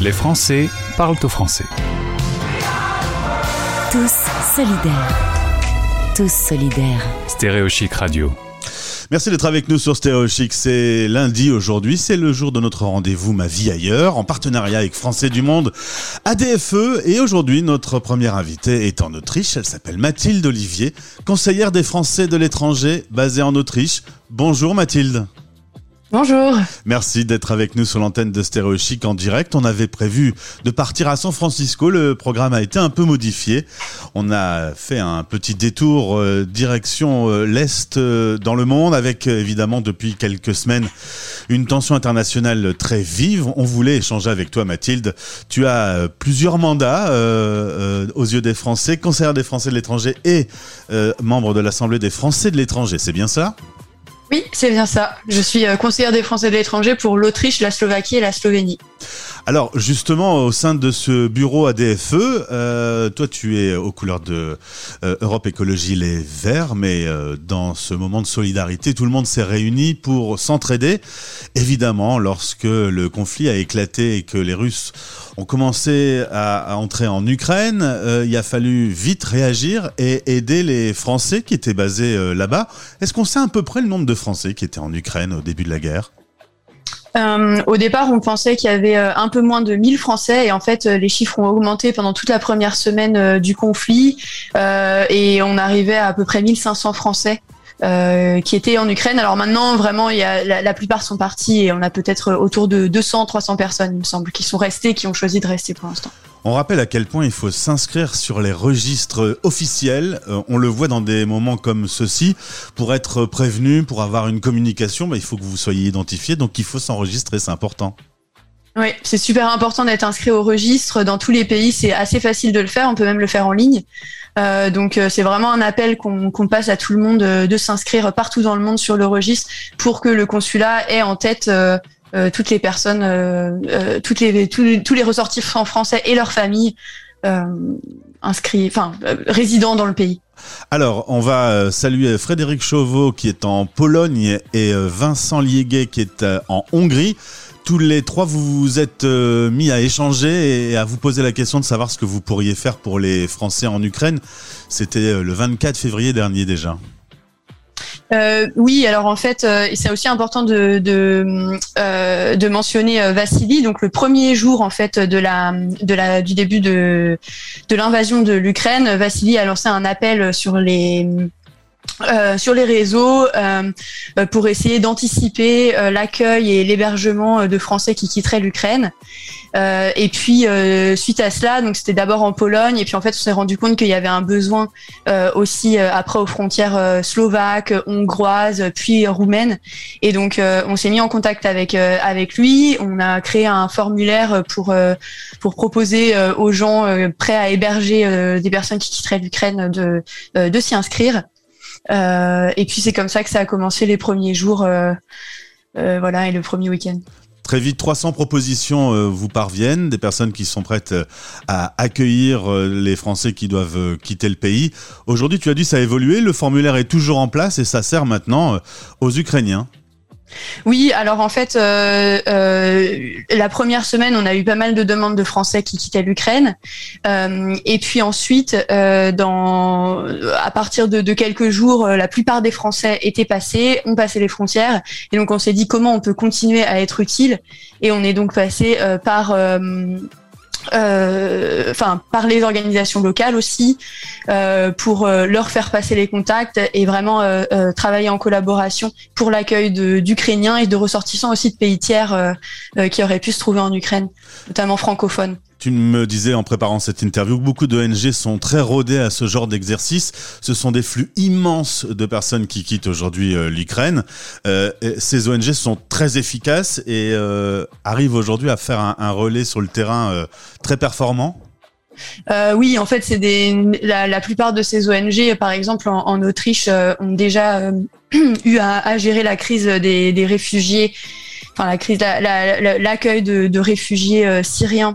Les Français parlent au français. Tous solidaires. Tous solidaires. Stéréochic Radio. Merci d'être avec nous sur Stéréo Chic. C'est lundi aujourd'hui, c'est le jour de notre rendez-vous Ma vie ailleurs, en partenariat avec Français du Monde, ADFE. Et aujourd'hui, notre première invitée est en Autriche. Elle s'appelle Mathilde Olivier, conseillère des Français de l'étranger, basée en Autriche. Bonjour Mathilde. Bonjour. Merci d'être avec nous sur l'antenne de Stéréo Chic en direct. On avait prévu de partir à San Francisco. Le programme a été un peu modifié. On a fait un petit détour euh, direction euh, l'Est euh, dans le monde avec évidemment depuis quelques semaines une tension internationale très vive. On voulait échanger avec toi Mathilde. Tu as plusieurs mandats aux yeux des Français, conseillère des Français de l'étranger et membre de l'Assemblée des Français de l'étranger. C'est bien ça? Oui, c'est bien ça. Je suis euh, conseillère des Français de l'étranger pour l'Autriche, la Slovaquie et la Slovénie. Alors justement, au sein de ce bureau ADFE, euh, toi tu es aux couleurs de euh, Europe Écologie Les Verts, mais euh, dans ce moment de solidarité, tout le monde s'est réuni pour s'entraider. Évidemment, lorsque le conflit a éclaté et que les Russes ont commencé à, entrer en Ukraine, euh, il a fallu vite réagir et aider les Français qui étaient basés euh, là-bas. Est-ce qu'on sait à peu près le nombre de Français qui étaient en Ukraine au début de la guerre? Euh, au départ, on pensait qu'il y avait euh, un peu moins de 1000 Français et en fait, euh, les chiffres ont augmenté pendant toute la première semaine du conflit et on arrivait à à peu près 1500 Français qui étaient en Ukraine. Alors maintenant, vraiment, il y a, la, plupart sont partis et on a peut-être autour de 200, 300 personnes, il me semble, qui sont restées, qui ont choisi de rester pour l'instant. On rappelle à quel point il faut s'inscrire sur les registres officiels. Euh, on le voit dans des moments comme ceux-ci. Pour être prévenu, pour avoir une communication, bah, il faut que vous soyez identifié. Donc il faut s'enregistrer, c'est important. Oui, c'est super important d'être inscrit au registre. Dans tous les pays, c'est assez facile de le faire. On peut même le faire en ligne. Euh, donc euh, c'est vraiment un appel qu'on passe à tout le monde de s'inscrire partout dans le monde sur le registre pour que le consulat ait en tête toutes les personnes, euh, euh, tous les ressortissants français et leurs familles inscrits, enfin résidents dans le pays. Alors, on va saluer Frédéric Chauveau qui est en Pologne et Vincent Liéguet qui est en Hongrie. Tous les trois, vous vous êtes mis à échanger et à vous poser la question de savoir ce que vous pourriez faire pour les Français en Ukraine. C'était le 24 février dernier déjà. Euh, oui, alors en fait, euh, c'est aussi important de de, euh, mentionner euh, Vassili. Donc le premier jour en fait de la de la du début de de l'invasion de l'Ukraine, Vassili a lancé un appel sur les euh, sur les réseaux euh, pour essayer d'anticiper euh, l'accueil et l'hébergement de Français qui quitteraient l'Ukraine. Euh, et puis suite à cela, donc c'était d'abord en Pologne, et puis en fait on s'est rendu compte qu'il y avait un besoin aussi après aux frontières slovaques, hongroises, puis roumaines. Et donc on s'est mis en contact avec avec lui. On a créé un formulaire pour pour proposer aux gens prêts à héberger des personnes qui quitteraient l'Ukraine de de s'y inscrire. Euh, et puis c'est comme ça que ça a commencé les premiers jours, euh, euh, voilà, et le premier week-end. Très vite, 300 propositions vous parviennent, des personnes qui sont prêtes à accueillir les Français qui doivent quitter le pays. Aujourd'hui, tu as dit ça a évolué, le formulaire est toujours en place et ça sert maintenant aux Ukrainiens. Oui, alors en fait, euh, euh, la première semaine, on a eu pas mal de demandes de Français qui quittaient l'Ukraine, euh, et puis ensuite, euh, dans, à partir de, de, quelques jours, euh, la plupart des Français étaient passés, ont passé les frontières, et donc on s'est dit comment on peut continuer à être utile, et on est donc passé euh, par enfin par les organisations locales aussi, euh, pour euh, leur faire passer les contacts et vraiment travailler en collaboration pour l'accueil d'Ukrainiens et de ressortissants aussi de pays tiers qui auraient pu se trouver en Ukraine, notamment francophones. Tu me disais en préparant cette interview que beaucoup d'ONG sont très rodées à ce genre d'exercice. Ce sont des flux immenses de personnes qui quittent aujourd'hui euh, l'Ukraine. Euh, ces ONG sont très efficaces et euh, arrivent aujourd'hui à faire un, relais sur le terrain euh, très performant? Euh, oui, en fait, c'est des la, la, plupart de ces ONG, par exemple en, Autriche, ont déjà eu à, à, gérer la crise des, des réfugiés, enfin la crise, l'accueil la, de, de, réfugiés syriens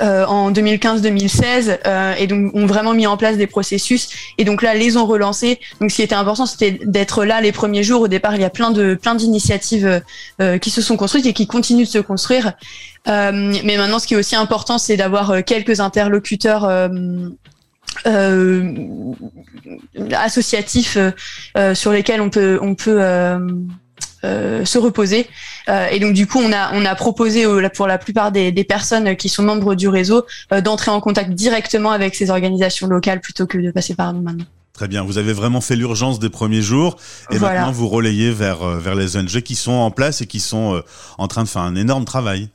euh, en 2015-2016 euh, et donc ont vraiment mis en place des processus et donc là les ont relancés. Donc ce qui était important c'était d'être là les premiers jours. Au départ il y a plein de plein d'initiatives euh, qui se sont construites et qui continuent de se construire. mais maintenant ce qui est aussi important c'est d'avoir quelques interlocuteurs associatifs sur lesquels on peut on peut euh, se reposer. Euh, et donc du coup, on a on a proposé pour la plupart des, des, personnes qui sont membres du réseau euh, d'entrer en contact directement avec ces organisations locales plutôt que de passer par nous maintenant. Très bien, vous avez vraiment fait l'urgence des premiers jours et maintenant vous relayez vers vers les ONG qui sont en place et qui sont en train de faire un énorme travail.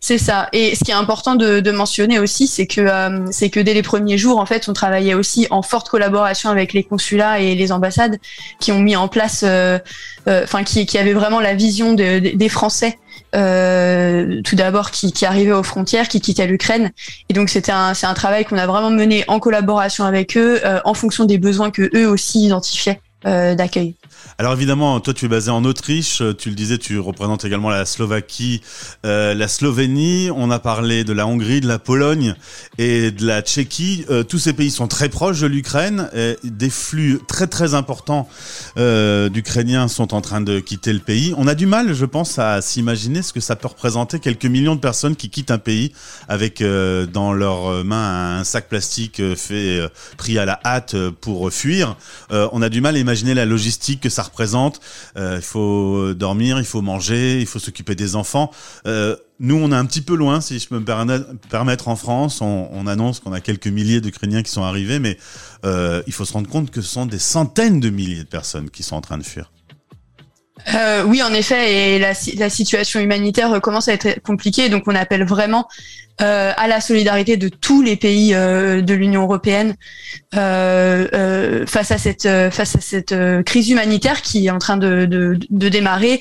C'est ça. Et ce qui est important de, mentionner aussi, c'est que euh, c'est que dès les premiers jours, en fait, on travaillait aussi en forte collaboration avec les consulats et les ambassades qui ont mis en place, euh, euh, enfin, qui, qui avaient vraiment la vision de, des Français. tout d'abord qui, qui arrivaient aux frontières, qui quittaient l'Ukraine. Et donc c'était un, c'est un travail qu'on a vraiment mené en collaboration avec eux, en fonction des besoins que eux aussi identifiaient d'accueil. Alors évidemment, toi tu es basé en Autriche, tu le disais, tu représentes également la Slovaquie, euh, la Slovénie, on a parlé de la Hongrie, de la Pologne et de la Tchéquie. Euh, tous ces pays sont très proches de l'Ukraine, des flux très très importants euh, d'Ukrainiens sont en train de quitter le pays. On a du mal, je pense, à s'imaginer ce que ça peut représenter quelques millions de personnes qui quittent un pays avec euh, dans leurs mains un sac plastique euh, fait pris à la hâte pour fuir. on a du mal à imaginer la logistique que ça représente. Euh, il faut dormir, il faut manger, il faut s'occuper des enfants. Euh, nous, on est un petit peu loin, si je peux me permettre, en France. On, annonce qu'on a quelques milliers d'Ukrainiens qui sont arrivés, mais euh, il faut se rendre compte que ce sont des centaines de milliers de personnes qui sont en train de fuir. Euh, oui, en effet, et la, situation humanitaire commence à être compliquée, donc on appelle vraiment euh, à la solidarité de tous les pays euh, de l'Union européenne face à cette crise humanitaire qui est en train de, démarrer.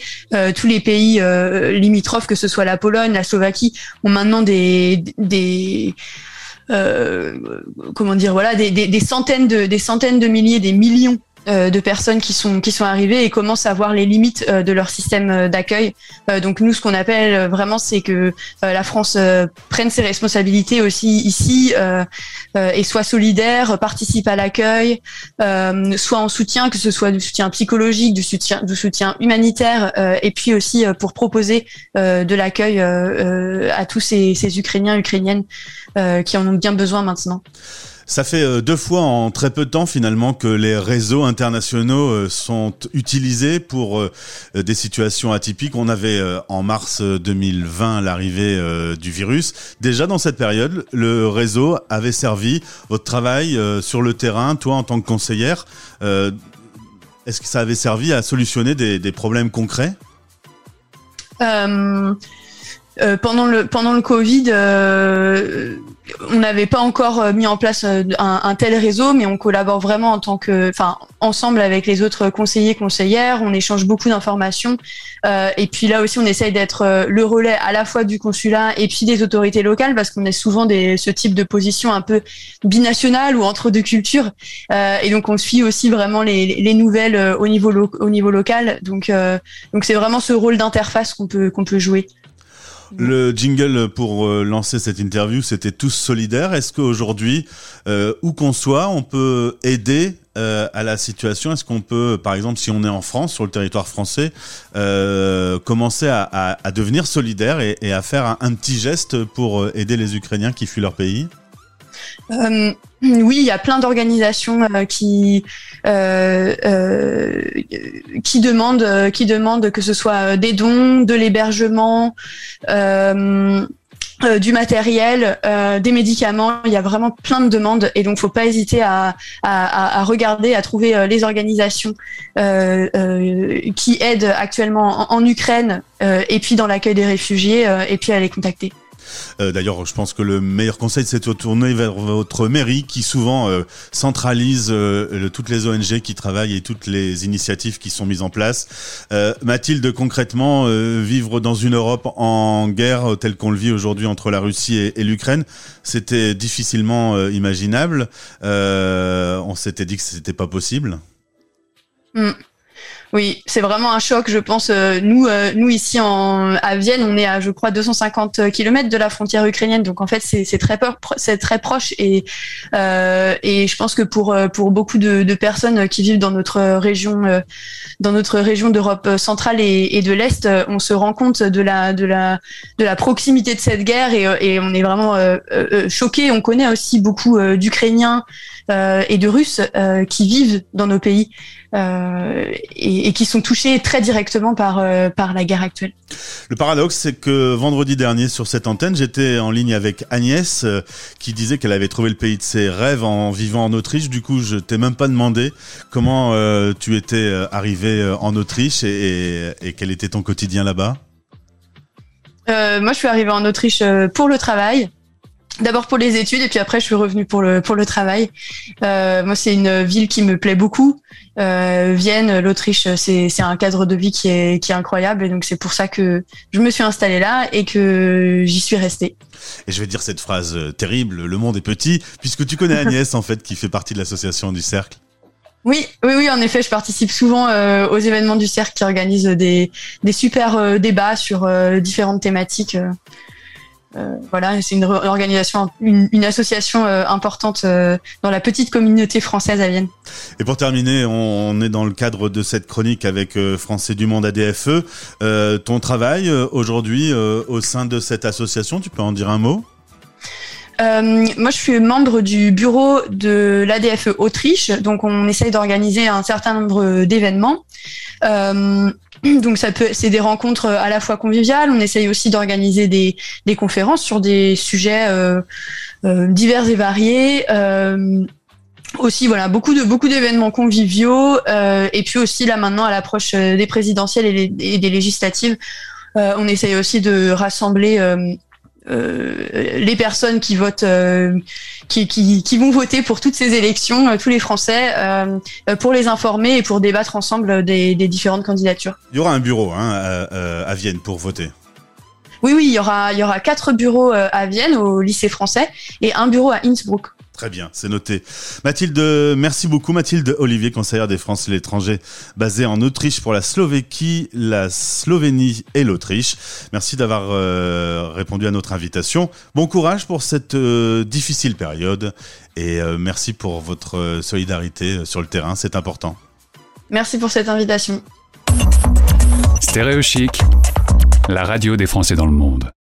tous les pays limitrophes, que ce soit la Pologne, la Slovaquie, ont maintenant des des comment dire voilà des, centaines de des centaines de milliers des millions de personnes qui sont qui sont arrivées et commencent à voir les limites euh, de leur système euh, d'accueil. donc nous, ce qu'on appelle vraiment, c'est que la France prenne ses responsabilités aussi ici et soit solidaire, participe à l'accueil, soit en soutien, que ce soit du soutien psychologique, du soutien du soutien humanitaire, et puis aussi pour proposer de l'accueil à tous ces, ces Ukrainiens, Ukrainiennes qui en ont bien besoin maintenant. Ça fait euh, deux fois en très peu de temps finalement que les réseaux internationaux euh, sont utilisés pour euh, des situations atypiques. On avait en mars 2020 l'arrivée du virus. Déjà dans cette période, le réseau avait servi votre travail sur le terrain, toi en tant que conseillère. Est-ce que ça avait servi à solutionner des, problèmes concrets? Pendant le pendant le Covid, on n'avait pas encore euh, mis en place un, un, tel réseau, mais on collabore vraiment en tant que, enfin, ensemble avec les autres conseillers conseillères. On échange beaucoup d'informations, et puis là aussi, on essaye d'être le relais à la fois du consulat et puis des autorités locales, parce qu'on est souvent des ce type de position un peu binationale ou entre deux cultures, et donc on suit aussi vraiment les, les nouvelles au niveau au niveau local. Donc donc c'est vraiment ce rôle d'interface qu'on peut qu'on peut jouer. Le jingle pour euh, lancer cette interview, c'était tous solidaires. Est-ce qu'aujourd'hui, euh, où qu'on soit, on peut aider euh, à la situation? Est-ce qu'on peut, par exemple, si on est en France, sur le territoire français, commencer à, à, à, devenir solidaire et, et à faire un, un, petit geste pour aider les Ukrainiens qui fuient leur pays? Oui, il y a plein d'organisations euh, qui euh, euh, qui demandent qui demandent que ce soit des dons, de l'hébergement. du matériel, des médicaments, il y a vraiment plein de demandes et donc faut pas hésiter à, à, à regarder, à trouver les organisations qui aident actuellement en, en Ukraine et puis dans l'accueil des réfugiés et puis à les contacter. Euh, d'ailleurs, je pense que le meilleur conseil, c'est de tourner vers votre mairie qui souvent euh, centralise euh, toutes les ONG qui travaillent et toutes les initiatives qui sont mises en place. Mathilde, concrètement, vivre dans une Europe en guerre telle qu'on le vit aujourd'hui entre la Russie et, l'Ukraine, c'était difficilement imaginable. on s'était dit que c'était pas possible. Mm. Oui, c'est vraiment un choc, je pense. Euh, nous, euh, nous ici en, à Vienne, on est à, je crois, 250 km de la frontière ukrainienne. Donc en fait, c'est très, c'est très proche. Et, euh, et je pense que pour, pour beaucoup de, personnes qui vivent dans notre région, dans notre région d'Europe centrale et, et de l'Est, on se rend compte de la, de la, de la proximité de cette guerre et, et on est vraiment choqués. On connaît aussi beaucoup d'Ukrainiens et de Russes qui vivent dans nos pays. Euh, et, et, qui sont touchés très directement par, euh, par la guerre actuelle. Le paradoxe, c'est que vendredi dernier, sur cette antenne, j'étais en ligne avec Agnès, euh, qui disait qu'elle avait trouvé le pays de ses rêves en vivant en Autriche. Du coup, je t'ai même pas demandé comment tu étais arrivé en Autriche et, et, quel était ton quotidien là-bas? moi, je suis arrivée en Autriche pour le travail. D'abord pour les études et puis après je suis revenue pour le pour le travail. Euh, moi c'est une ville qui me plaît beaucoup. Euh, Vienne, l'Autriche, c'est c'est un cadre de vie qui est qui est incroyable et donc c'est pour ça que je me suis installée là et que j'y suis restée. Et je vais dire cette phrase euh, terrible le monde est petit puisque tu connais Agnès en fait qui fait partie de l'association du cercle. Oui, oui, oui, en effet, je participe souvent euh, aux événements du cercle qui organisent des, des super euh, débats sur différentes thématiques. Euh, voilà, c'est une organisation, une, association euh, importante euh, dans la petite communauté française à Vienne. Et pour terminer, on, est dans le cadre de cette chronique avec Français du Monde ADFE. ton travail aujourd'hui au sein de cette association, tu peux en dire un mot? Moi, je suis membre du bureau de l'ADFE Autriche, donc on essaye d'organiser un certain nombre d'événements. Donc ça peut, c'est des rencontres à la fois conviviales. On essaye aussi d'organiser des, conférences sur des sujets euh, euh, divers et variés. Euh, aussi voilà beaucoup de beaucoup d'événements conviviaux et puis aussi là maintenant à l'approche des présidentielles et, des législatives on essaye aussi de rassembler euh, les personnes qui votent, euh, qui, qui, qui, vont voter pour toutes ces élections, euh, tous les Français, pour les informer et pour débattre ensemble des, des différentes candidatures. Il y aura un bureau hein, à, à Vienne pour voter. Oui, oui, il y aura, il y aura quatre bureaux à Vienne, au lycée français, et un bureau à Innsbruck. Très bien, c'est noté. Mathilde, merci beaucoup. Mathilde Olivier, conseillère des Français et l'étranger, basée en Autriche pour la Slovéquie, la Slovénie et l'Autriche. Merci d'avoir euh, répondu à notre invitation. Bon courage pour cette euh, difficile période et euh, merci pour votre solidarité sur le terrain, c'est important. Merci pour cette invitation. Stéréo la radio des Français dans le monde.